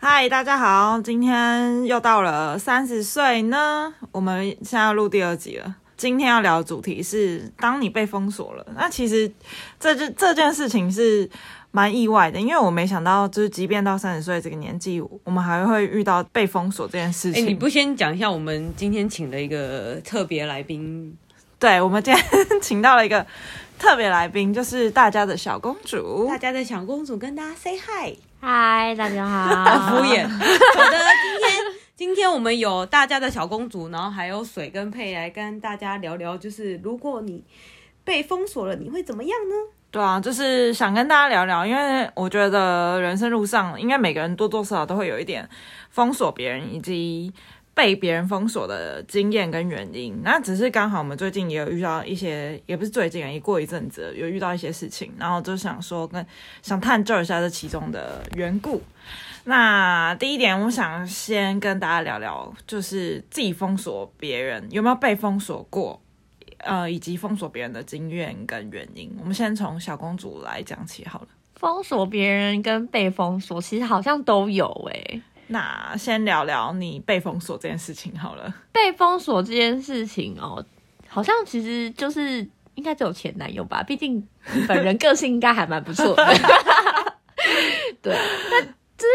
嗨，大家好，今天又到了三十岁呢。我们现在要录第二集了。今天要聊的主题是，当你被封锁了。那其实这这这件事情是蛮意外的，因为我没想到，就是即便到三十岁这个年纪，我们还会遇到被封锁这件事情。哎，你不先讲一下，我们今天请了一个特别来宾。对，我们今天 请到了一个特别来宾，就是大家的小公主。大家的小公主跟大家 say hi，嗨，大家好。敷衍。好的，今天今天我们有大家的小公主，然后还有水跟佩来跟大家聊聊，就是如果你被封锁了，你会怎么样呢？对啊，就是想跟大家聊聊，因为我觉得人生路上，应该每个人多多少少都会有一点封锁别人以及。被别人封锁的经验跟原因，那只是刚好我们最近也有遇到一些，也不是最近，也过一阵子有遇到一些事情，然后就想说跟想探究一下这其中的缘故。那第一点，我想先跟大家聊聊，就是自己封锁别人有没有被封锁过，呃，以及封锁别人的经验跟原因。我们先从小公主来讲起好了。封锁别人跟被封锁，其实好像都有诶、那先聊聊你被封锁这件事情好了。被封锁这件事情哦，好像其实就是应该只有前男友吧，毕竟本人个性应该还蛮不错的。对，那就是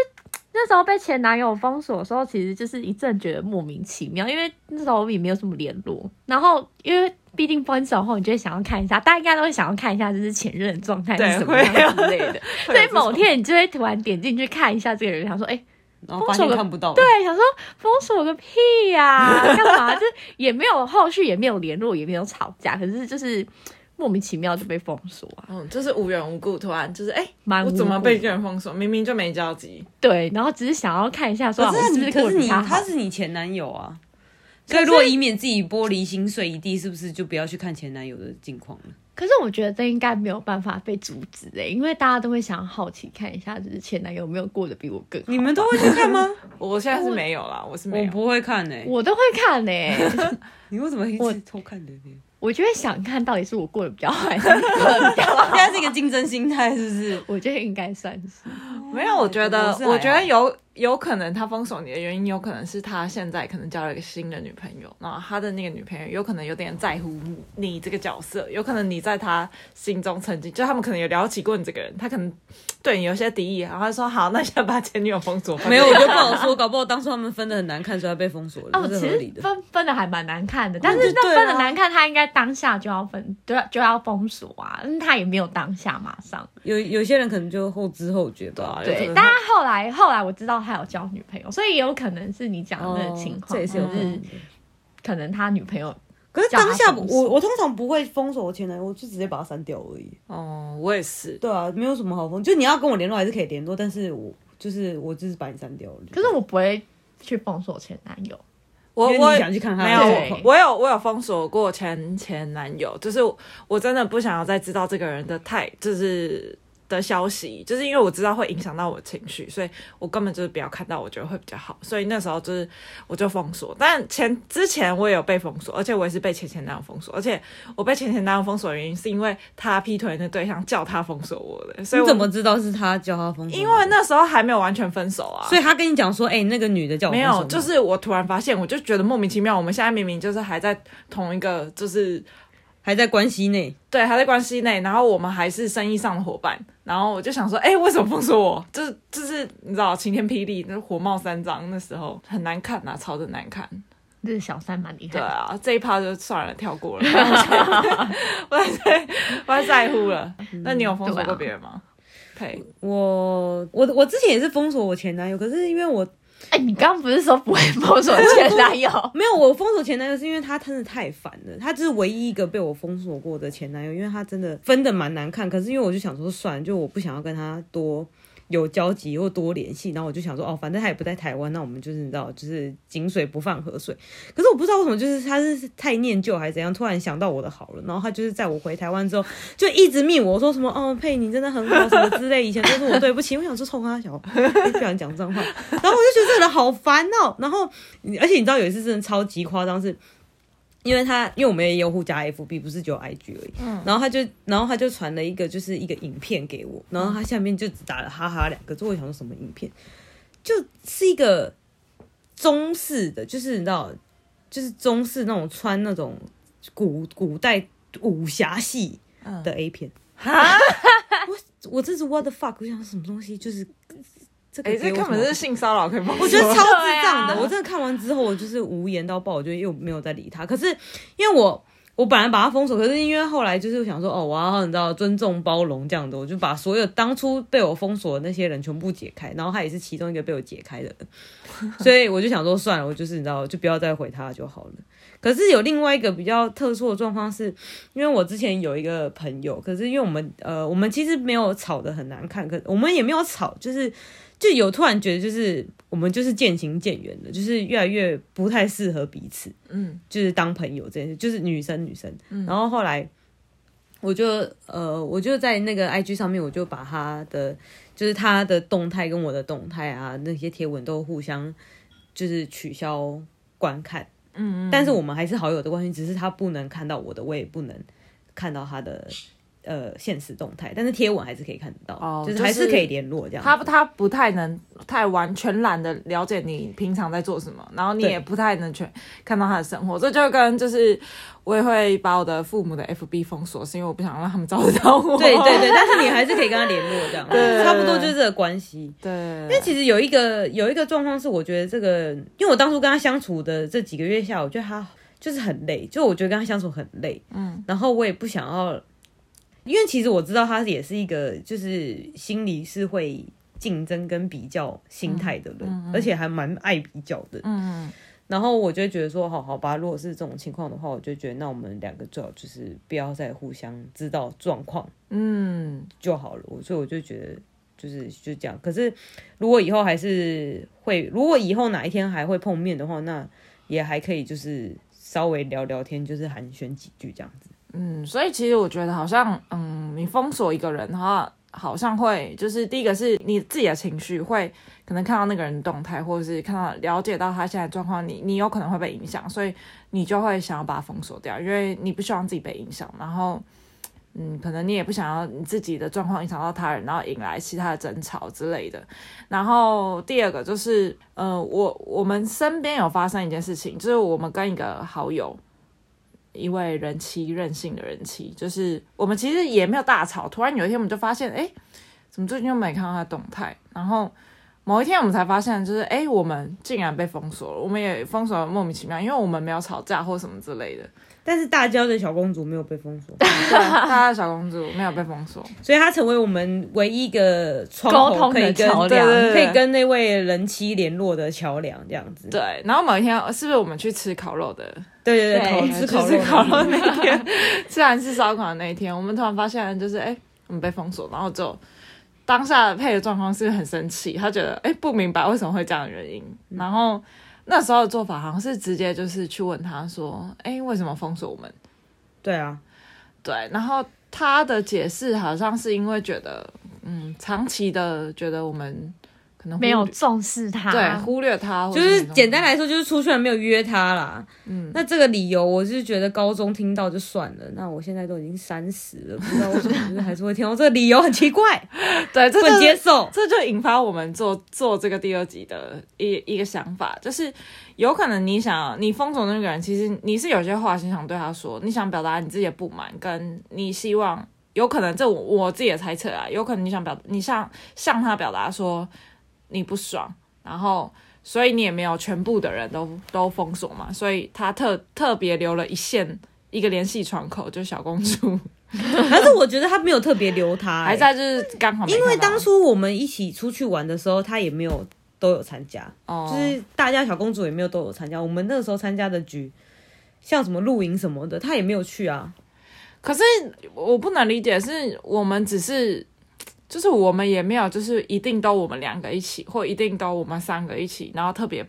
那时候被前男友封锁的时候，其实就是一阵觉得莫名其妙，因为那时候我们也没有什么联络。然后因为毕竟分手后，你就会想要看一下，大家应该都会想要看一下，就是前任的状态是什么样之类的。所以某天你就会突然点进去看一下这个人，想说，哎、欸。然后发现看不到，对，想说封锁个屁呀、啊，干嘛？就也没有后续，也没有联络，也没有吵架，可是就是莫名其妙就被封锁啊，嗯，就是无缘无故突然就是哎，欸、我怎么被这人封锁？明明就没交集，对，然后只是想要看一下说，说是不是可是你他是你前男友啊，所以如果以免自己玻璃心碎一地，是不是就不要去看前男友的近况了？可是我觉得这应该没有办法被阻止诶、欸，因为大家都会想好奇看一下，就是前男友有没有过得比我更好。你们都会去看吗？我现在是没有啦，我是没有，我不会看诶、欸，我都会看诶、欸。你为什么一直偷看的呢？我就会想看到底是我过得比较好，还是。现在是一个竞争心态，是不是？我觉得应该算是。没有，我觉得，我觉得有。有可能他封锁你的原因，有可能是他现在可能交了一个新的女朋友，然后他的那个女朋友有可能有点在乎你这个角色，有可能你在他心中曾经就他们可能有聊起过你这个人，他可能对你有些敌意，然后他说好，那先把前女友封锁。没有，我就 不好说，搞不好当初他们分的很难看，所以他被封锁了。哦，其实分分的还蛮难看的，但是那分的难看，他应该当下就要分，就要就要封锁啊，但他也没有当下马上。有有些人可能就后知后觉吧。对，但他后来后来我知道他有交女朋友。所以也有可能是你讲的那个情况，这也是有可能。可能他女朋友，可是当下我我通常不会封锁我前男友，我就直接把他删掉而已。哦，我也是。对啊，没有什么好封，就你要跟我联络还是可以联络，但是我就是我就是把你删掉了。可是我不会去封锁前男友，我我想去看他。没有，我有我有封锁过前前男友，就是我真的不想要再知道这个人的太就是。的消息，就是因为我知道会影响到我的情绪，所以我根本就是不要看到，我觉得会比较好。所以那时候就是我就封锁。但前之前我也有被封锁，而且我也是被前前男友封锁。而且我被前前男友封锁的原因是因为他劈腿的对象叫他封锁我的。所以我你怎么知道是他叫他封锁？因为那时候还没有完全分手啊。所以他跟你讲说：“哎、欸，那个女的叫我。”没有，就是我突然发现，我就觉得莫名其妙。我们现在明明就是还在同一个，就是。还在关系内，对，还在关系内，然后我们还是生意上的伙伴，然后我就想说，哎、欸，为什么封锁我？就是就是，你知道，晴天霹雳，那火冒三丈，那时候很难看呐，超的难看。这是小三蛮厉害。对啊，这一趴就算了，跳过了。不太不太在乎了。那你有封锁过别人吗？对、啊，我我我之前也是封锁我前男友，可是因为我。哎、你刚刚不是说不会封锁前男友？没有，我封锁前男友是因为他真的太烦了，他就是唯一一个被我封锁过的前男友，因为他真的分的蛮难看。可是因为我就想说，算了，就我不想要跟他多。有交集或多联系，然后我就想说，哦，反正他也不在台湾，那我们就是你知道，就是井水不犯河水。可是我不知道为什么，就是他是太念旧还是怎样，突然想到我的好了，然后他就是在我回台湾之后，就一直密我说什么，哦，佩你真的很好，什么之类，以前都是我对不起。我想说，冲他小，不想讲脏话，然后我就觉得这个人好烦哦。然后，而且你知道有一次真的超级夸张是。因为他，因为我们也有互加 FB，不是只有 IG 而已。嗯，然后他就，然后他就传了一个，就是一个影片给我，然后他下面就只打了哈哈两个字。我想说什么影片？就是一个中式的，就是你知道，就是中式那种穿那种古古代武侠戏的 A 片。哈、嗯，我我这是 what the fuck？我想什么东西？就是这个，哎、欸，这根本是性骚扰，可以吗？我觉得 超智障的。啊、我真的看完之后，我就是无言到爆，我就又没有再理他。可是因为我。我本来把他封锁，可是因为后来就是想说，哦，我要你知道尊重包容这样的，我就把所有当初被我封锁的那些人全部解开，然后他也是其中一个被我解开的人，所以我就想说算了，我就是你知道，就不要再回他就好了。可是有另外一个比较特殊的状况是，因为我之前有一个朋友，可是因为我们呃，我们其实没有吵得很难看，可我们也没有吵，就是。就有突然觉得，就是我们就是渐行渐远了，就是越来越不太适合彼此，嗯，就是当朋友这件事，就是女生女生，嗯，然后后来我就呃，我就在那个 IG 上面，我就把他的就是他的动态跟我的动态啊，那些贴文都互相就是取消观看，嗯，嗯，但是我们还是好友的关系，只是他不能看到我的，我也不能看到他的。呃，现实动态，但是贴文还是可以看得到，哦、就是还是可以联络这样。他他不太能太完全懒的了解你平常在做什么，然后你也不太能全看到他的生活。这就跟就是我也会把我的父母的 FB 封锁，是因为我不想让他们找得到我。对对对，但是你还是可以跟他联络这样，对差不多就是这个关系。对，因为其实有一个有一个状况是，我觉得这个，因为我当初跟他相处的这几个月下，我觉得他就是很累，就我觉得跟他相处很累，嗯，然后我也不想要。因为其实我知道他也是一个，就是心里是会竞争跟比较心态的人，嗯嗯、而且还蛮爱比较的。嗯，然后我就觉得说，好好吧，如果是这种情况的话，我就觉得那我们两个最好就是不要再互相知道状况，嗯，就好了。所以我就觉得就是就这样。可是如果以后还是会，如果以后哪一天还会碰面的话，那也还可以，就是稍微聊聊天，就是寒暄几句这样子。嗯，所以其实我觉得好像，嗯，你封锁一个人的话，好像会就是第一个是你自己的情绪会可能看到那个人的动态，或者是看到了解到他现在状况，你你有可能会被影响，所以你就会想要把他封锁掉，因为你不希望自己被影响，然后，嗯，可能你也不想要你自己的状况影响到他人，然后引来其他的争吵之类的。然后第二个就是，呃，我我们身边有发生一件事情，就是我们跟一个好友。一位人妻，任性的人妻，就是我们其实也没有大吵，突然有一天我们就发现，哎，怎么最近又没看到他动态？然后某一天我们才发现，就是哎，我们竟然被封锁了，我们也封锁了莫名其妙，因为我们没有吵架或什么之类的。但是大娇 的小公主没有被封锁，对，她的小公主没有被封锁，所以她成为我们唯一一个沟通的桥梁，可以跟那位人妻联络的桥梁，这样子。对，然后某一天是不是我们去吃烤肉的？对对对，烤吃烤肉烤肉那一天，吃完吃烧烤的那一天，我们突然发现就是哎，我们被封锁，然后就当下的配的状况是很生气，他觉得哎不明白为什么会这样的原因，然后。那时候的做法好像是直接就是去问他说：“哎，为什么封锁我们？”对啊，对。然后他的解释好像是因为觉得，嗯，长期的觉得我们。没有重视他，对，忽略他，就是简单来说，就是出去了没有约他啦。嗯，那这个理由，我是觉得高中听到就算了。那我现在都已经三十了，不知道为什么还是会听到这个理由，很奇怪。对，这不能接受，这就引发我们做做这个第二集的一一个想法，就是有可能你想你封锁那个人，其实你是有些话心想对他说，你想表达你自己的不满，跟你希望有可能这我我自己的猜测啊，有可能你想表你向向他表达说。你不爽，然后所以你也没有全部的人都都封锁嘛，所以他特特别留了一线一个联系窗口，就是小公主。但是我觉得他没有特别留他、欸，还在就是刚好，因为当初我们一起出去玩的时候，他也没有都有参加，哦，就是大家小公主也没有都有参加。我们那个时候参加的局，像什么露营什么的，他也没有去啊。可是我不能理解，是我们只是。就是我们也没有，就是一定都我们两个一起，或一定都我们三个一起，然后特别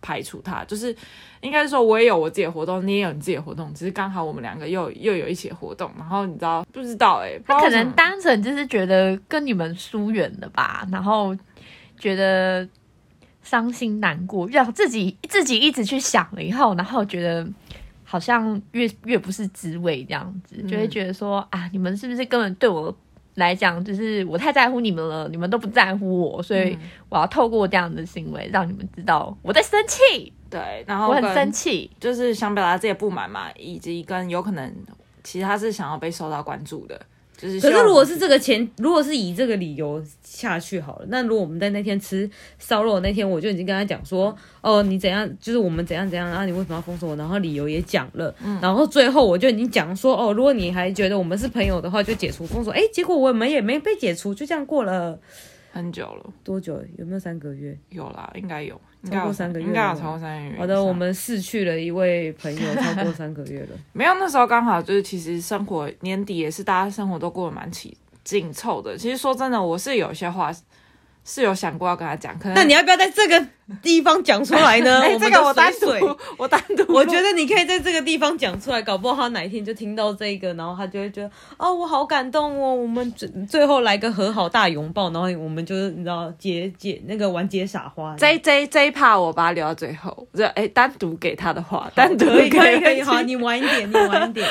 排除他。就是应该是说，我也有我自己的活动，你也有你自己的活动，只是刚好我们两个又又有一起的活动。然后你知道不知道、欸？哎，他可能单纯就是觉得跟你们疏远了吧，然后觉得伤心难过，让自己自己一直去想了以后，然后觉得好像越越不是滋味这样子，就会觉得说啊，你们是不是根本对我。来讲，就是我太在乎你们了，你们都不在乎我，所以我要透过这样的行为让你们知道我在生气。对，然后我很生气，就是想表达自己的不满嘛，以及跟有可能其实他是想要被受到关注的。就是，可是如果是这个前，如果是以这个理由下去好了，那如果我们在那天吃烧肉那天，我就已经跟他讲说，哦，你怎样，就是我们怎样怎样，然后你为什么要封锁我，然后理由也讲了，嗯，然后最后我就已经讲说，哦，如果你还觉得我们是朋友的话，就解除封锁。哎，结果我们也没被解除，就这样过了很久了，多久？有没有三个月？有啦，应该有。超过三个月，应该有超过三个月。好的，我们逝去了一位朋友，超过三个月了。没有，那时候刚好就是，其实生活年底也是大家生活都过得蛮紧紧凑的。其实说真的，我是有些话。是有想过要跟他讲，可能那你要不要在这个地方讲出来呢？哎、欸，这个我单独，我单独，我觉得你可以在这个地方讲出来，搞不好他哪一天就听到这个，然后他就会觉得哦，我好感动哦，我们最最后来个和好大拥抱，然后我们就是你知道接接那个完结傻花。这这这一趴我把它留到最后，这哎单独给他的话，单独 可以可以可以，好，你晚一点，你晚一点，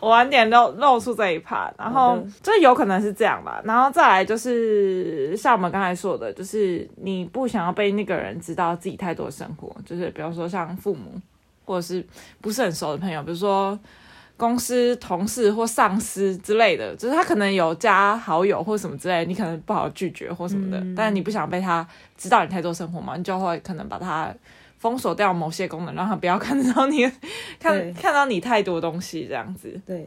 我晚点露露出这一趴，然后这有可能是这样吧，然后再来就是像我们。刚才说的，就是你不想要被那个人知道自己太多的生活，就是比如说像父母，或者是不是很熟的朋友，比如说公司同事或上司之类的，就是他可能有加好友或什么之类的，你可能不好拒绝或什么的，嗯、但你不想被他知道你太多生活嘛，你就会可能把他封锁掉某些功能，让他不要看到你看看到你太多东西这样子。对。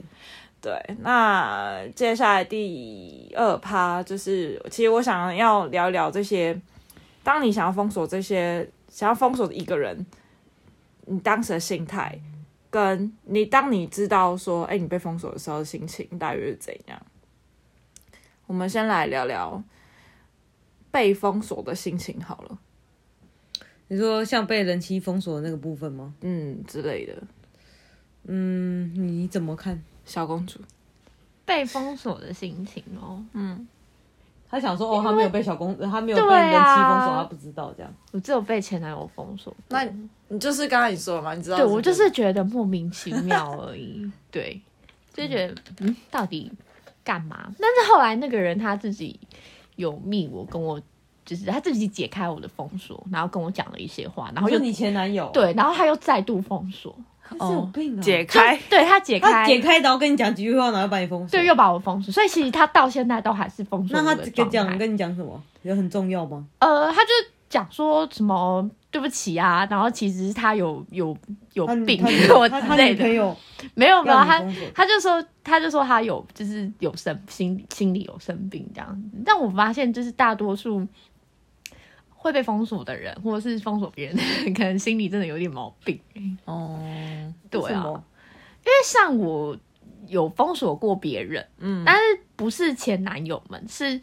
对，那接下来第二趴就是，其实我想要聊一聊这些。当你想要封锁这些，想要封锁的一个人，你当时的心态，跟你当你知道说，哎，你被封锁的时候的心情大约是怎样？我们先来聊聊被封锁的心情好了。你说像被人妻封锁的那个部分吗？嗯，之类的。嗯，你怎么看？小公主被封锁的心情哦，嗯，他想说哦，他没有被小公，他没有被人妻封锁，他不知道这样。我只有被前男友封锁。那你就是刚才你说的嘛？你知道？对，我就是觉得莫名其妙而已。对，就觉得嗯，到底干嘛？但是后来那个人他自己有密我，跟我就是他自己解开我的封锁，然后跟我讲了一些话，然后就你前男友对，然后他又再度封锁。是有病啊！解开，对他解开，解开，然后跟你讲几句话，然后把你封锁，对，又把我封锁。所以其实他到现在都还是封锁。那他跟讲跟你讲什么？有很重要吗？呃，他就讲说什么对不起啊，然后其实他有有有病，我之类的。没有没有，他他就说他就说他有就是有生心心里有生病这样子。但我发现就是大多数。会被封锁的人，或者是封锁别人的人，可能心里真的有点毛病。哦，对啊，因为像我有封锁过别人，嗯，但是不是前男友们，是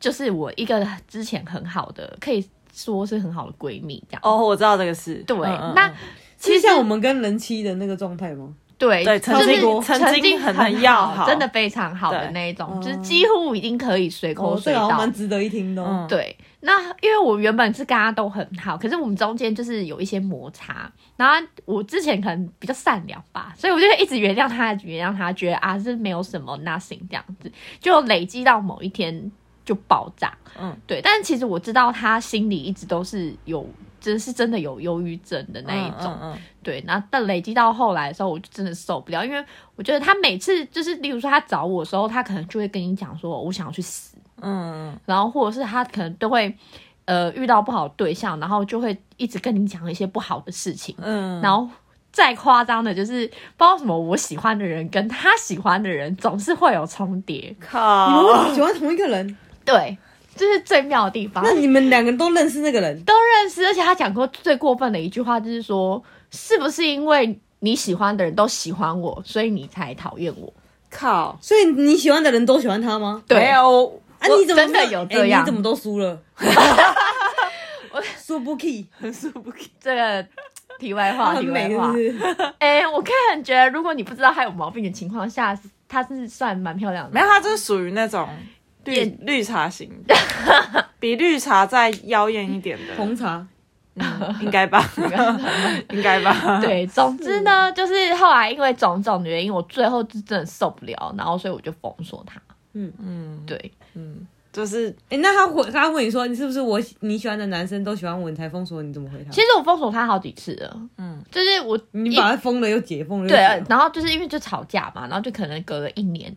就是我一个之前很好的，可以说是很好的闺蜜这样。哦，我知道这个事。对，嗯嗯，那其实像我们跟人妻的那个状态吗？对，对，曾经曾经很要好，真的非常好的那一种，就是几乎已经可以随口随到，蛮值得一听的。对，那因为我原本是跟他都很好，可是我们中间就是有一些摩擦，然后我之前可能比较善良吧，所以我就一直原谅他，原谅他，觉得啊是没有什么 nothing 这样子，就累积到某一天就爆炸。嗯，对，但是其实我知道他心里一直都是有。就是真的有忧郁症的那一种，嗯嗯嗯、对，然后但累积到后来的时候，我就真的受不了，因为我觉得他每次就是，例如说他找我的时候，他可能就会跟你讲说，我想要去死，嗯，然后或者是他可能都会，呃，遇到不好的对象，然后就会一直跟你讲一些不好的事情，嗯，然后再夸张的就是，不知道什么，我喜欢的人跟他喜欢的人总是会有重叠，靠，你们喜欢同一个人，对。这是最妙的地方。那你们两个都认识那个人？都认识，而且他讲过最过分的一句话就是说：“是不是因为你喜欢的人都喜欢我，所以你才讨厌我？”靠！所以你喜欢的人都喜欢他吗？对哦，啊，你怎么真的有这样？你怎么都输了？我 输不起，输不起。这个题外话，题外话。哎，我个人觉得，如果你不知道他有毛病的情况下，他是算蛮漂亮的。没有，他就是属于那种。绿绿茶型，比绿茶再妖艳一点的。红茶，嗯，应该吧，应该吧。对，总之呢，就是后来因为种种原因，我最后是真的受不了，然后所以我就封锁他。嗯。嗯，对，嗯，就是，哎、欸，那他回他问你说，你是不是我你喜欢的男生都喜欢我，你才封锁？你怎么回他？其实我封锁他好几次了，嗯，就是我你把他封了又解封了，对，然后就是因为就吵架嘛，然后就可能隔了一年，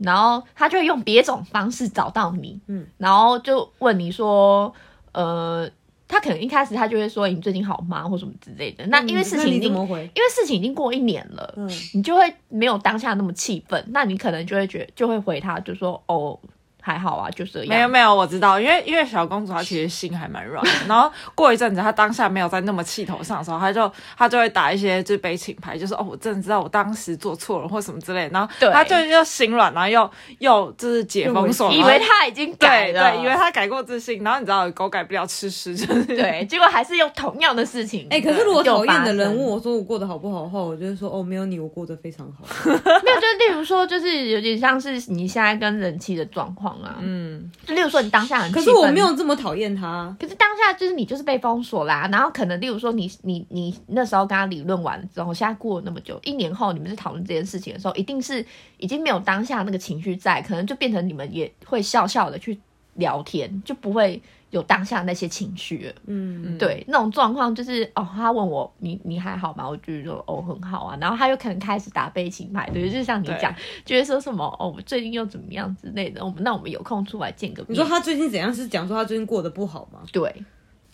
然后他就会用别种方式找到你，嗯，然后就问你说，呃。他可能一开始他就会说，你最近好吗或什么之类的。那因为事情已经，因为事情已经过一年了，嗯，你就会没有当下那么气愤，那你可能就会觉就会回他，就说哦。还好啊，就这样。没有没有，我知道，因为因为小公主她其实心还蛮软的。然后过一阵子，她当下没有在那么气头上的时候，她就她就会打一些就是悲情牌，就是哦，我真的知道我当时做错了或什么之类的。然后她就又心软，然后又又就是解封锁，以为她已经改了，对，以为她改过自新。然后你知道狗改不了吃屎，就是对，结果还是用同样的事情。哎、欸，可是如果讨厌的人问我说我过得好不好的话，我就会说哦，没有你，我过得非常好。没有，就是例如说，就是有点像是你现在跟人气的状况啊，嗯。就例如说，你当下很，可是我没有这么讨厌他。可是当下就是你就是被封锁啦，然后可能例如说你你你那时候跟他理论完了之后，现在过了那么久，一年后你们在讨论这件事情的时候，一定是已经没有当下那个情绪在，可能就变成你们也会笑笑的去聊天，就不会。有当下那些情绪，嗯，对，那种状况就是哦，他问我你你还好吗？我就说哦很好啊，然后他又可能开始打悲情牌，对，就像你讲，就会说什么哦，我最近又怎么样之类的，我们那我们有空出来见个面。你说他最近怎样？是讲说他最近过得不好吗？对，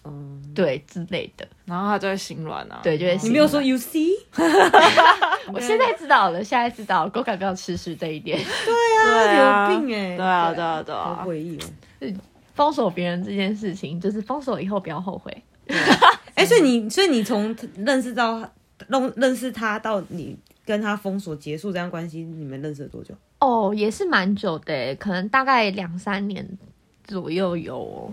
嗯，对之类的，然后他就会心软啊，对，就会心软。你没有说 you see，我现在知道了，现在知道了，狗改不要吃屎这一点，对啊，有病哎，对啊，对啊，对啊，好诡异哦，嗯。封锁别人这件事情，就是封锁以后不要后悔。哎、欸，所以你，所以你从认识到认认识他到你跟他封锁结束这样关系，你们认识了多久？哦，也是蛮久的，可能大概两三年左右有。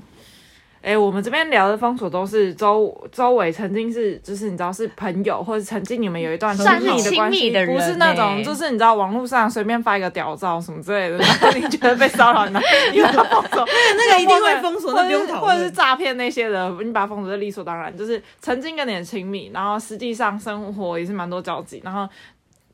哎、欸，我们这边聊的封锁都是周周围曾经是，就是你知道是朋友，或者曾经你们有一段亲密的关系，不是那种就是你知道网络上随便发一个屌照什么之类的，然后你觉得被骚扰，那因为他封锁，那个一定会封锁，那不用讨论，或者是诈骗那些的，你把他封锁是理所当然。就是曾经跟你很亲密，然后实际上生活也是蛮多交集，然后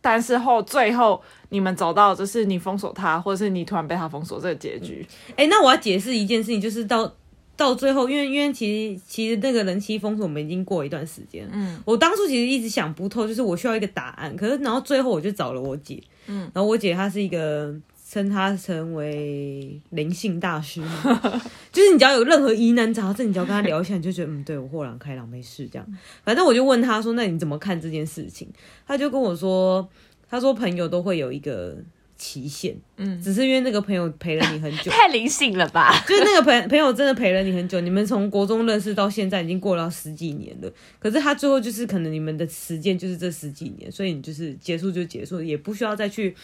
但是后最后你们走到就是你封锁他，或者是你突然被他封锁这个结局。哎、那我要解释一件事情，就是到。到最后，因为因为其实其实那个人妻封锁我们已经过一段时间。嗯，我当初其实一直想不透，就是我需要一个答案。可是然后最后我就找了我姐，嗯，然后我姐她是一个称她成为灵性大师，就是你只要有任何疑难杂症，你只要跟她聊一下，你就觉得嗯，对我豁然开朗，没事这样。反正我就问她说，那你怎么看这件事情？她就跟我说，她说朋友都会有一个。期限，嗯，只是因为那个朋友陪了你很久，太灵性了吧？就是那个朋朋友真的陪了你很久，你们从国中认识到现在已经过了十几年了。可是他最后就是可能你们的时间就是这十几年，所以你就是结束就结束，也不需要再去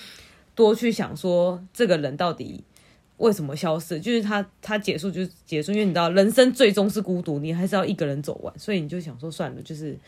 多去想说这个人到底为什么消失。就是他他结束就结束，因为你知道人生最终是孤独，你还是要一个人走完，所以你就想说算了，就是。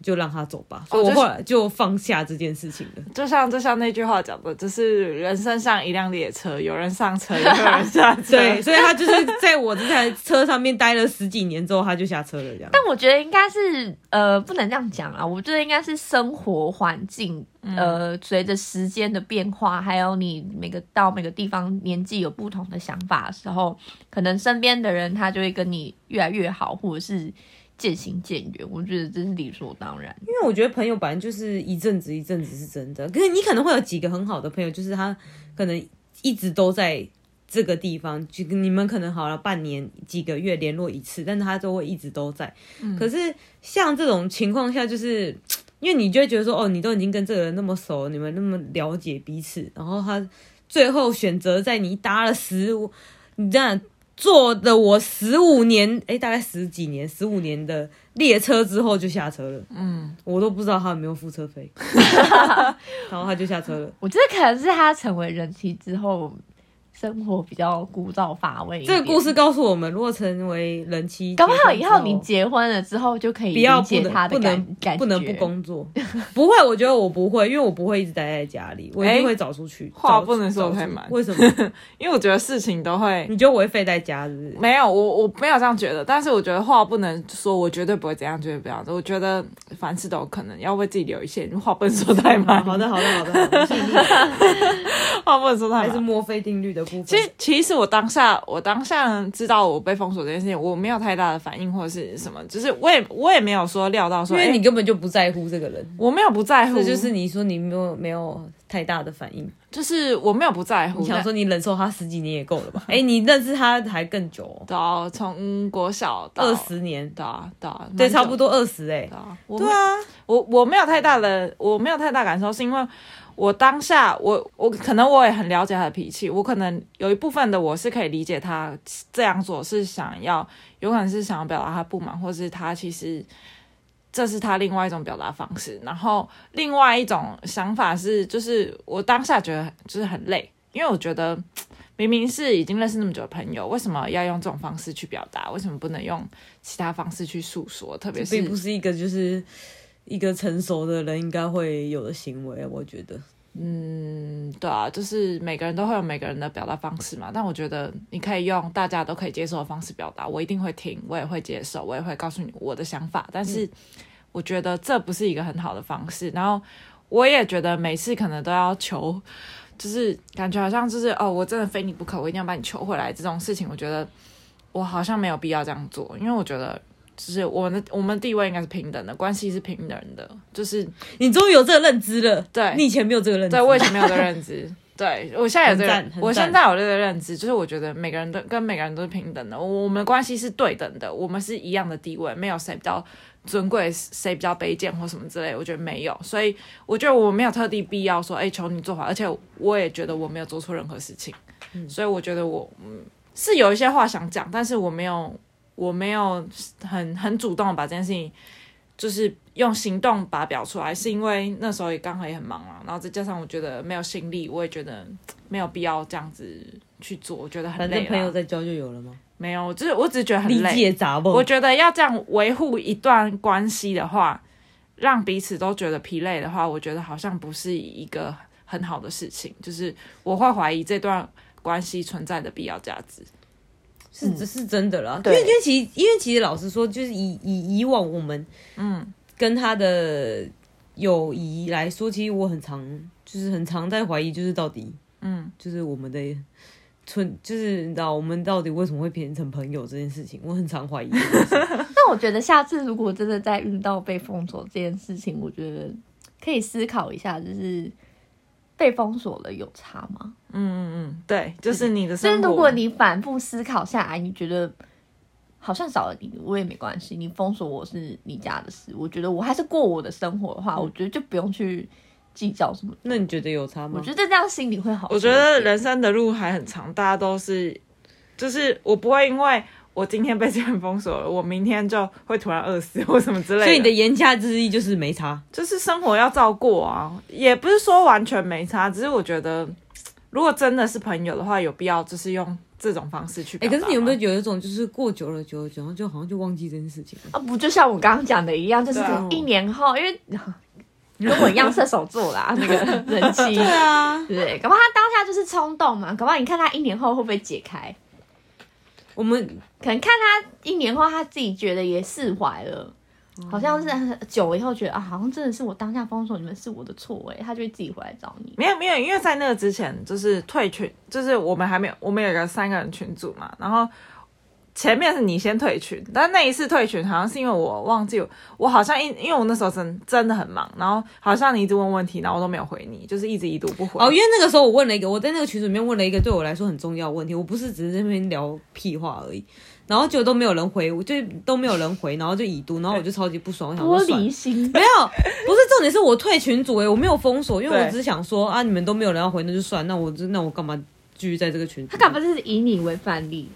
就让他走吧，所以我后来就放下这件事情了。就像就像那句话讲的，就是人生像一辆列车，有人上车，有人下车。对，所以他就是在我这台车上面待了十几年之后，他就下车了。这样。但我觉得应该是呃，不能这样讲啊。我觉得应该是生活环境，呃，随着时间的变化，还有你每个到每个地方年纪有不同的想法的时候，可能身边的人他就会跟你越来越好，或者是。渐行渐远，我觉得这是理所当然。因为我觉得朋友本来就是一阵子一阵子是真的，可是你可能会有几个很好的朋友，就是他可能一直都在这个地方，就你们可能好了半年几个月联络一次，但是他都会一直都在。嗯、可是像这种情况下，就是 因为你就会觉得说，哦，你都已经跟这个人那么熟，你们那么了解彼此，然后他最后选择在你搭了十五，你这样。坐的我十五年，哎、欸，大概十几年、十五年的列车之后就下车了。嗯，我都不知道他有没有付车费，然后他就下车了。我觉得可能是他成为人妻之后，生活比较枯燥乏味。这个故事告诉我们，如果成为人妻，搞不好以后你结婚了之后就可以理解他的感感，不能不工作。不会，我觉得我不会，因为我不会一直待在家里，我一定会找出去。话不能说太满，为什么？因为我觉得事情都会，你觉得我会废在家是不是？没有，我我没有这样觉得，但是我觉得话不能说，我绝对不会怎样，绝对不要。我觉得凡事都有可能，要为自己留一线。话不能说太满。好的，好的，好的，好的。话不能说太满，还是墨菲定律的其实，其实我当下，我当下知道我被封锁这件事情，我没有太大的反应或者是什么，就是我也我也没有说料到说，因为你根本就不在乎这个人。我没有不在乎，这就是你说你没有没有太大的反应，就是我没有不在乎。你想说你忍受他十几年也够了吧？哎，你认识他还更久，对啊，从国小到二十年，对啊，对啊，对，差不多二十哎，对啊，我我没有太大的，我没有太大感受，是因为。我当下，我我可能我也很了解他的脾气，我可能有一部分的我是可以理解他这样做是想要，有可能是想要表达他不满，或是他其实这是他另外一种表达方式。然后另外一种想法是，就是我当下觉得就是很累，因为我觉得明明是已经认识那么久的朋友，为什么要用这种方式去表达？为什么不能用其他方式去诉说？特别是并不是一个就是。一个成熟的人应该会有的行为，我觉得，嗯，对啊，就是每个人都会有每个人的表达方式嘛。但我觉得你可以用大家都可以接受的方式表达，我一定会听，我也会接受，我也会告诉你我的想法。但是我觉得这不是一个很好的方式。然后我也觉得每次可能都要求，就是感觉好像就是哦，我真的非你不可，我一定要把你求回来这种事情，我觉得我好像没有必要这样做，因为我觉得。就是我们的我们地位应该是平等的，关系是平等的。就是你终于有这个认知了，对，你以前没有这个认知，对，我以前没有这个认知，对我现在有这个，我现在有这个认知，就是我觉得每个人都跟每个人都是平等的，我们关系是对等的，我们是一样的地位，没有谁比较尊贵，谁比较卑贱或什么之类，我觉得没有，所以我觉得我没有特地必要说，哎，求你做好，而且我也觉得我没有做错任何事情，嗯，所以我觉得我嗯是有一些话想讲，但是我没有。我没有很很主动把这件事情，就是用行动把它表出来，是因为那时候也刚好也很忙啊，然后再加上我觉得没有心力，我也觉得没有必要这样子去做，我觉得很累。反正朋友在交就有了吗？没有，就是我只是觉得很累。我觉得要这样维护一段关系的话，让彼此都觉得疲累的话，我觉得好像不是一个很好的事情，就是我会怀疑这段关系存在的必要价值。是，这是真的啦。因为，因为其实，因为其实，老实说，就是以以以往我们，嗯，跟他的友谊来说，其实我很常，就是很常在怀疑，就是到底，嗯，就是我们的存，就是你知道，我们到底为什么会变成朋友这件事情，我很常怀疑。那我觉得，下次如果真的再遇到被封锁这件事情，我觉得可以思考一下，就是。被封锁了有差吗？嗯嗯嗯，对，就是你的生活。但如果你反复思考下来，你觉得好像少了你，我也没关系。你封锁我是你家的事，我觉得我还是过我的生活的话，嗯、我觉得就不用去计较什么。那你觉得有差吗？我觉得这样心里会好。我觉得人生的路还很长，大家都是，就是我不会因为。我今天被这样封锁了，我明天就会突然饿死或什么之类的。所以你的言下之意就是没差，就是生活要照过啊，也不是说完全没差，只是我觉得，如果真的是朋友的话，有必要就是用这种方式去。哎、欸，可是你有没有有一种就是过久了，久了，久了就好像就忘记这件事情啊？不就像我刚刚讲的一样，就是一年后，因为跟我一样射手座啦，那个人气，对啊，对，搞不好他当下就是冲动嘛，搞不好你看他一年后会不会解开？我们可能看他一年后，他自己觉得也释怀了，好像是久以后觉得啊，好像真的是我当下封锁你们是我的错诶，他就会自己回来找你。没有没有，因为在那个之前就是退群，就是我们还没有，我们有个三个人群组嘛，然后。前面是你先退群，但那一次退群好像是因为我忘记我，我好像因因为我那时候真真的很忙，然后好像你一直问问题，然后我都没有回你，就是一直已读不回。哦，因为那个时候我问了一个，我在那个群组里面问了一个对我来说很重要的问题，我不是只是在那边聊屁话而已，然后就都没有人回，我就都没有人回，然后就已读，然后我就超级不爽，我想说玻璃心，没有，不是重点是我退群组诶，我没有封锁，因为我只是想说啊，你们都没有人要回，那就算，那我那我干嘛继续在这个群？他干嘛就是以你为范例？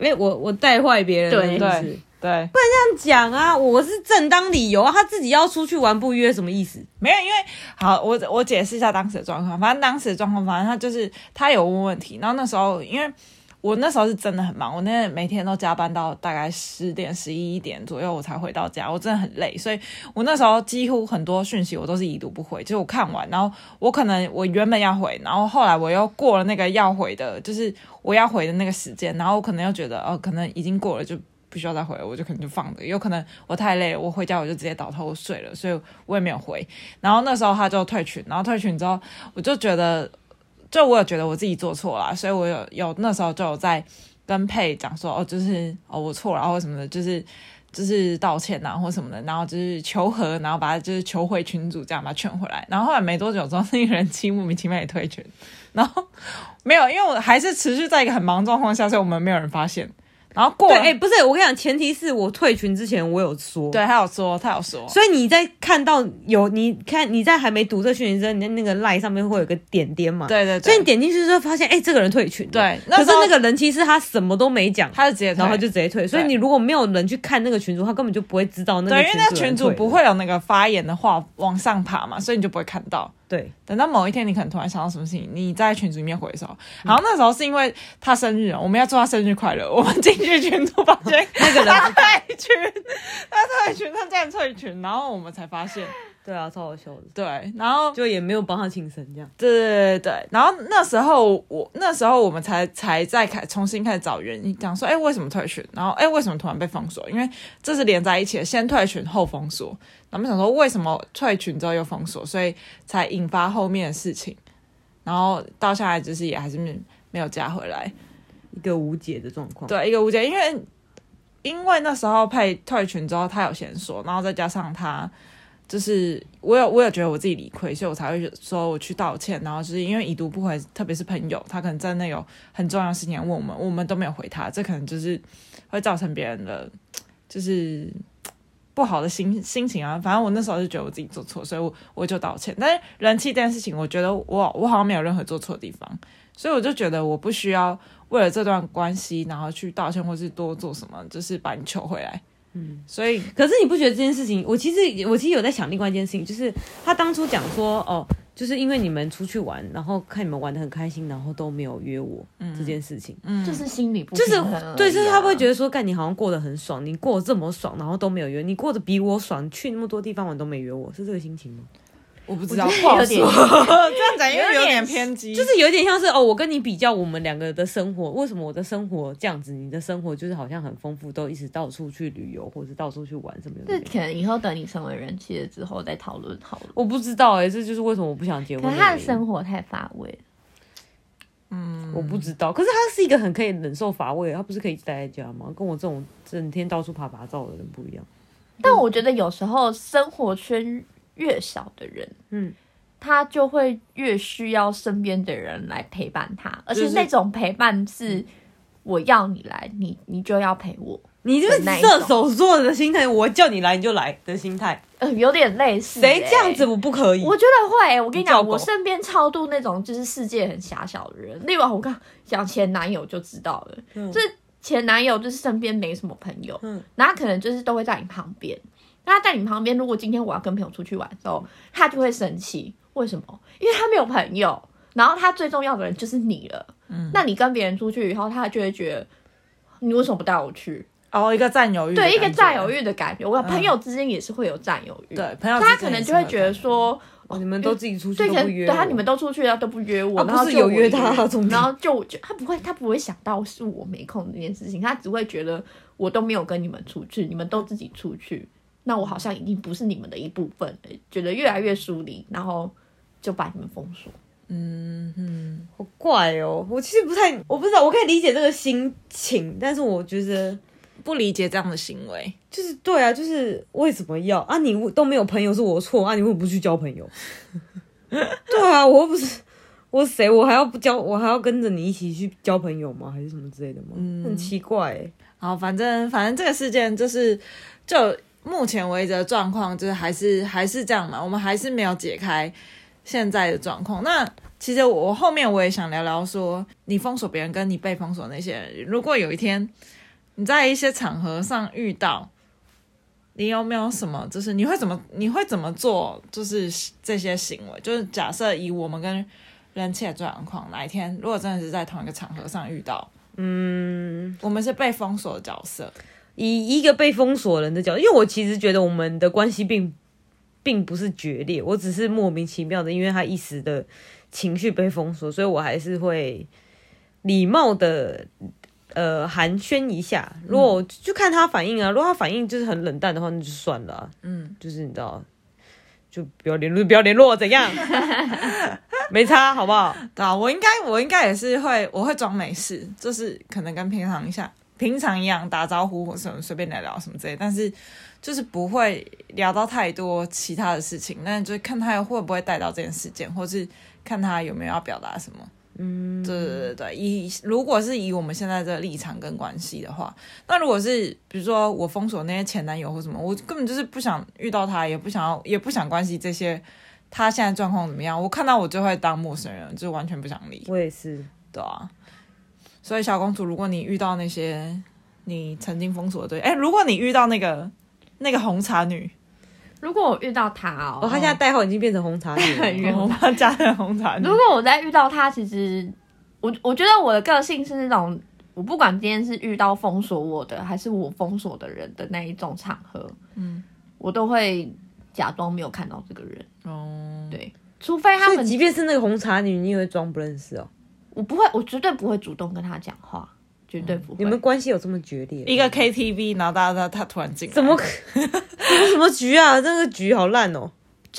哎，我我带坏别人的意思，对，不能这样讲啊！我是正当理由啊，他自己要出去玩不约什么意思？没有，因为好，我我解释一下当时的状况。反正当时的状况，反正他就是他有问问题，然后那时候因为。我那时候是真的很忙，我那每天都加班到大概十点、十一点左右，我才回到家。我真的很累，所以我那时候几乎很多讯息我都是已读不回。就是我看完，然后我可能我原本要回，然后后来我又过了那个要回的，就是我要回的那个时间，然后我可能又觉得哦，可能已经过了，就不需要再回，我就可能就放着。有可能我太累了，我回家我就直接倒头睡了，所以我也没有回。然后那时候他就退群，然后退群之后，我就觉得。就我有觉得我自己做错了，所以我有有那时候就有在跟佩讲说，哦，就是哦我错了，然后什么的，就是就是道歉啊或什么的，然后就是求和，然后把他就是求回群主，这样把他劝回来。然后后来没多久之后，那个人气莫名其妙也退群，然后没有，因为我还是持续在一个很忙状况下，所以我们没有人发现。然后过对，哎、欸，不是，我跟你讲，前提是我退群之前我有说，对他有说，他有说，所以你在看到有你看你在还没读这讯息之前，你在那个赖上面会有个点点嘛？对对对，所以你点进去之后发现，哎、欸，这个人退群，对，可是那个人其实他什么都没讲，他就直接，然后就直接退。所以你如果没有人去看那个群主，他根本就不会知道那个。对，因为那群主不会有那个发言的话往上爬嘛，所以你就不会看到。对，等到某一天你可能突然想到什么事情，你在群组里面回的时候，好像那时候是因为他生日，我们要祝他生日快乐。我们进去群组发现 那个人退群，他退群，他竟然退群，然后我们才发现，对啊，超好笑的。对，然后就也没有帮他庆生这样。对对对对，然后那时候我那时候我们才才再开重新开始找原因，讲说，哎，为什么退群？然后，哎，为什么突然被封锁？因为这是连在一起的，先退群后封锁。他们想说，为什么退群之后又封锁，所以才引发后面的事情，然后到现在就是也还是没没有加回来，一个无解的状况。对，一个无解，因为因为那时候配退群之后，他有先说，然后再加上他就是我有我有觉得我自己理亏，所以我才会说我去道歉，然后就是因为已读不回，特别是朋友，他可能在那有很重要的事情问我们，我们都没有回他，这可能就是会造成别人的就是。不好的心心情啊，反正我那时候就觉得我自己做错，所以我我就道歉。但是人气这件事情，我觉得我我好像没有任何做错的地方，所以我就觉得我不需要为了这段关系然后去道歉，或是多做什么，就是把你求回来。嗯，所以可是你不觉得这件事情？我其实我其实有在想另外一件事情，就是他当初讲说哦。就是因为你们出去玩，然后看你们玩的很开心，然后都没有约我、嗯、这件事情，嗯，就是心里不就是对，就是他会觉得说，干你好像过得很爽，你过得这么爽，然后都没有约你，过得比我爽，去那么多地方玩都没约我，是这个心情吗？我不知道，不好说。这样讲因为有点偏激，就是有点像是哦，我跟你比较我们两个的生活，为什么我的生活这样子，你的生活就是好像很丰富，都一直到处去旅游或者是到处去玩什么的。这可能以后等你成为人妻了之后再讨论好了。我不知道哎、欸，这就是为什么我不想结婚。可是他的生活太乏味。嗯，我不知道。可是他是一个很可以忍受乏味，他不是可以待在家吗？跟我这种整天到处爬爬照的人不一样。但我觉得有时候生活圈。越小的人，嗯，他就会越需要身边的人来陪伴他，而且那种陪伴是我要你来，你你就要陪我，你就是射手座的心态，我叫你来你就来的心态，呃，有点类似。谁这样子我不可以？我觉得会。我跟你讲，我身边超多那种就是世界很狭小的人，例如我刚讲前男友就知道了，嗯，就是前男友就是身边没什么朋友，嗯，那他可能就是都会在你旁边。他在你旁边，如果今天我要跟朋友出去玩的时候，他就会生气。为什么？因为他没有朋友，然后他最重要的人就是你了。嗯，那你跟别人出去以后，他就会觉得你为什么不带我去？哦，一个占有欲，对，一个占有欲的感觉。我朋友之间也是会有占有欲，嗯、对，朋友他可能就会觉得说，哦，你们都自己出去都不约，对，他你们都出去了都不约我，然后就有约他，然后就就他不会，他不会想到是我没空这件事情，他只会觉得我都没有跟你们出去，你们都自己出去。那我好像已经不是你们的一部分，觉得越来越疏离，然后就把你们封锁。嗯嗯，好怪哦！我其实不太，我不知道，我可以理解这个心情，但是我觉得不理解这样的行为。就是对啊，就是为什么要啊？你都没有朋友是我错啊？你为什么不去交朋友？对啊，我又不是我谁，我还要不交，我还要跟着你一起去交朋友吗？还是什么之类的吗？嗯，很奇怪欸。好，反正反正这个事件就是就。目前为止的状况就是还是还是这样嘛，我们还是没有解开现在的状况。那其实我后面我也想聊聊说，你封锁别人跟你被封锁那些人，如果有一天你在一些场合上遇到，你有没有什么？就是你会怎么你会怎么做？就是这些行为，就是假设以我们跟人气的状况，哪一天如果真的是在同一个场合上遇到，嗯，我们是被封锁的角色，以一个被封锁人的角度，因为我其实觉得我们的关系并并不是决裂，我只是莫名其妙的，因为他一时的情绪被封锁，所以我还是会礼貌的。呃，寒暄一下，如果就看他反应啊，如果他反应就是很冷淡的话，那就算了啊。嗯，就是你知道，就不要联络，不要联络，怎样？没差，好不好？对啊，我应该，我应该也是会，我会装没事，就是可能跟平常一下，平常一样打招呼或什么，随便聊聊什么之类，但是就是不会聊到太多其他的事情，那就看他会不会带到这件事件，或是看他有没有要表达什么。嗯，对对对对，以如果是以我们现在这立场跟关系的话，那如果是比如说我封锁那些前男友或什么，我根本就是不想遇到他，也不想要，也不想关心这些他现在状况怎么样。我看到我就会当陌生人，就完全不想理。我也是，对啊。所以小公主，如果你遇到那些你曾经封锁的对，哎，如果你遇到那个那个红茶女。如果我遇到她哦，哦，他现在代号已经变成红茶女了，我们家的红茶女。如果我在遇到她，其实我我觉得我的个性是那种，我不管今天是遇到封锁我的，还是我封锁的人的那一种场合，嗯，我都会假装没有看到这个人。哦、嗯，对，除非他们，即便是那个红茶女，你也会装不认识哦。我不会，我绝对不会主动跟他讲话。绝对不会。你们关系有这么决裂？一个 KTV，然后大家他他突然进来，怎么什么什么局啊？这个局好烂哦！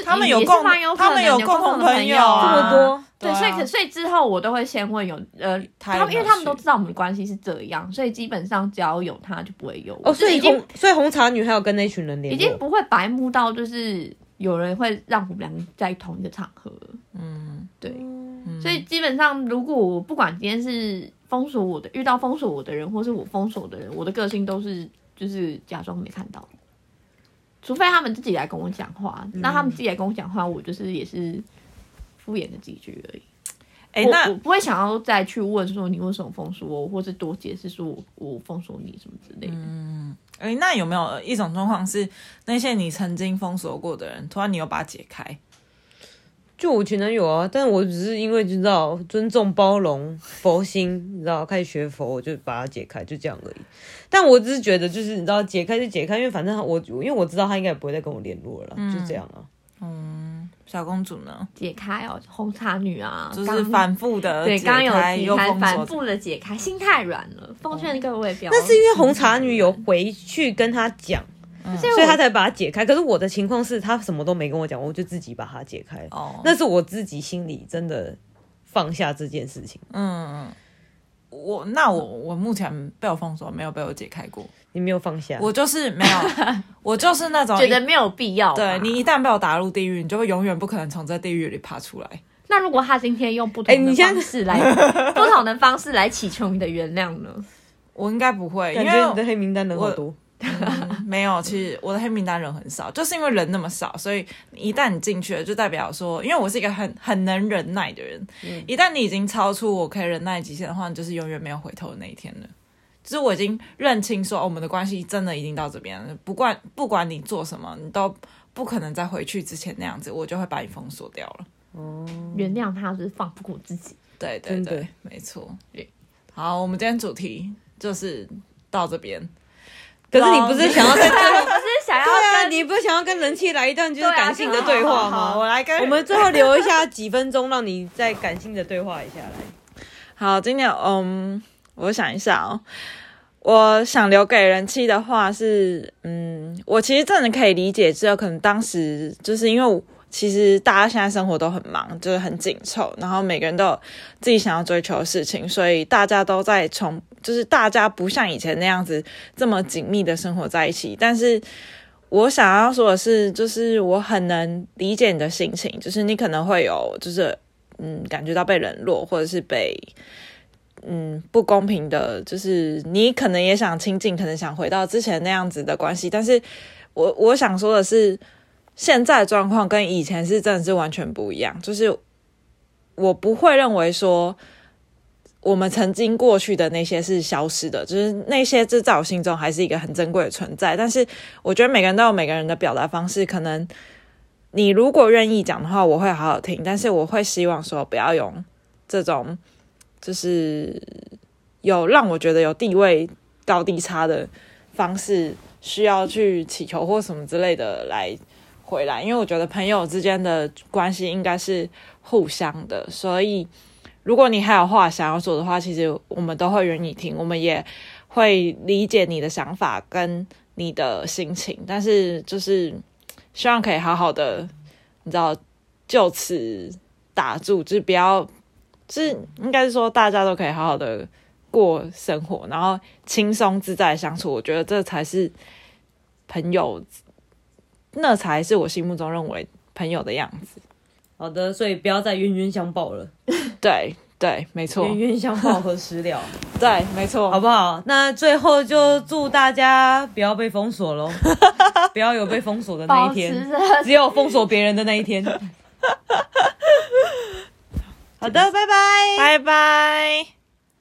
他们有共，他们有共同朋友啊，这么多。对，所以所以之后我都会先问有呃，他们因为他们都知道我们关系是这样，所以基本上只要有他就不会有。哦，所以已经所以红茶女还有跟那群人联，已经不会白目到就是有人会让我们两个在同一个场合。嗯，对。所以基本上，如果我不管今天是。封锁我的，遇到封锁我的人，或是我封锁的人，我的个性都是就是假装没看到，除非他们自己来跟我讲话。嗯、那他们自己来跟我讲话，我就是也是敷衍的几句而已。哎、欸，那我不会想要再去问说你为什么封锁我，或是多解释说我我封锁你什么之类的。嗯，哎、欸，那有没有一种状况是那些你曾经封锁过的人，突然你又把它解开？就我前男友啊，但我只是因为知道尊重、包容、佛心，你知道开始学佛，我就把它解开，就这样而已。但我只是觉得，就是你知道解开就解开，因为反正我因为我知道他应该也不会再跟我联络了，嗯、就这样啊。嗯，小公主呢？解开哦，红茶女啊，就是反复的对，刚刚有解开，反复的解开，心太软了。奉劝各位不要。那是因为红茶女有回去跟他讲。嗯、所以他才把它解开。可是我的情况是他什么都没跟我讲，我就自己把它解开。哦，那是我自己心里真的放下这件事情。嗯嗯，我那我我目前被我封锁，没有被我解开过。你没有放下？我就是没有，我就是那种觉得没有必要。对，你一旦被我打入地狱，你就会永远不可能从这地狱里爬出来。那如果他今天用不同的方式来，欸、不同的方式来祈求你的原谅呢？我应该不会，因为你的黑名单人好多。嗯、没有，其实我的黑名单人很少，就是因为人那么少，所以一旦你进去了，就代表说，因为我是一个很很能忍耐的人，嗯、一旦你已经超出我可以忍耐极限的话，你就是永远没有回头的那一天了。就是我已经认清说，哦、我们的关系真的已经到这边了，不管不管你做什么，你都不可能再回去之前那样子，我就会把你封锁掉了。哦，原谅他就是放不过自己，对对对，没错。好，我们今天主题就是到这边。可是你不是想要在这里，不是想要对啊？你不是想要跟人气来一段就是感性的对话吗？我来跟我们最后留一下几分钟，让你再感性的对话一下来。好，今天嗯，我想一下哦，我想留给人气的话是，嗯，我其实真的可以理解，只有可能当时就是因为。其实大家现在生活都很忙，就是很紧凑，然后每个人都有自己想要追求的事情，所以大家都在从，就是大家不像以前那样子这么紧密的生活在一起。但是我想要说的是，就是我很能理解你的心情，就是你可能会有，就是嗯，感觉到被冷落，或者是被嗯不公平的，就是你可能也想亲近，可能想回到之前那样子的关系。但是我我想说的是。现在状况跟以前是真的是完全不一样，就是我不会认为说我们曾经过去的那些是消失的，就是那些这在我心中还是一个很珍贵的存在。但是我觉得每个人都有每个人的表达方式，可能你如果愿意讲的话，我会好好听。但是我会希望说不要用这种就是有让我觉得有地位高低差的方式，需要去祈求或什么之类的来回来，因为我觉得朋友之间的关系应该是互相的，所以。如果你还有话想要说的话，其实我们都会愿意听，我们也会理解你的想法跟你的心情，但是就是希望可以好好的，你知道，就此打住，就不要，就是应该是说大家都可以好好的过生活，然后轻松自在相处，我觉得这才是朋友，那才是我心目中认为朋友的样子。好的，所以不要再冤冤相报了。对对，没错，冤冤相报何时了？对，没错，好不好？那最后就祝大家不要被封锁喽，不要有被封锁的那一天，只有封锁别人的那一天。好的，拜拜，拜拜。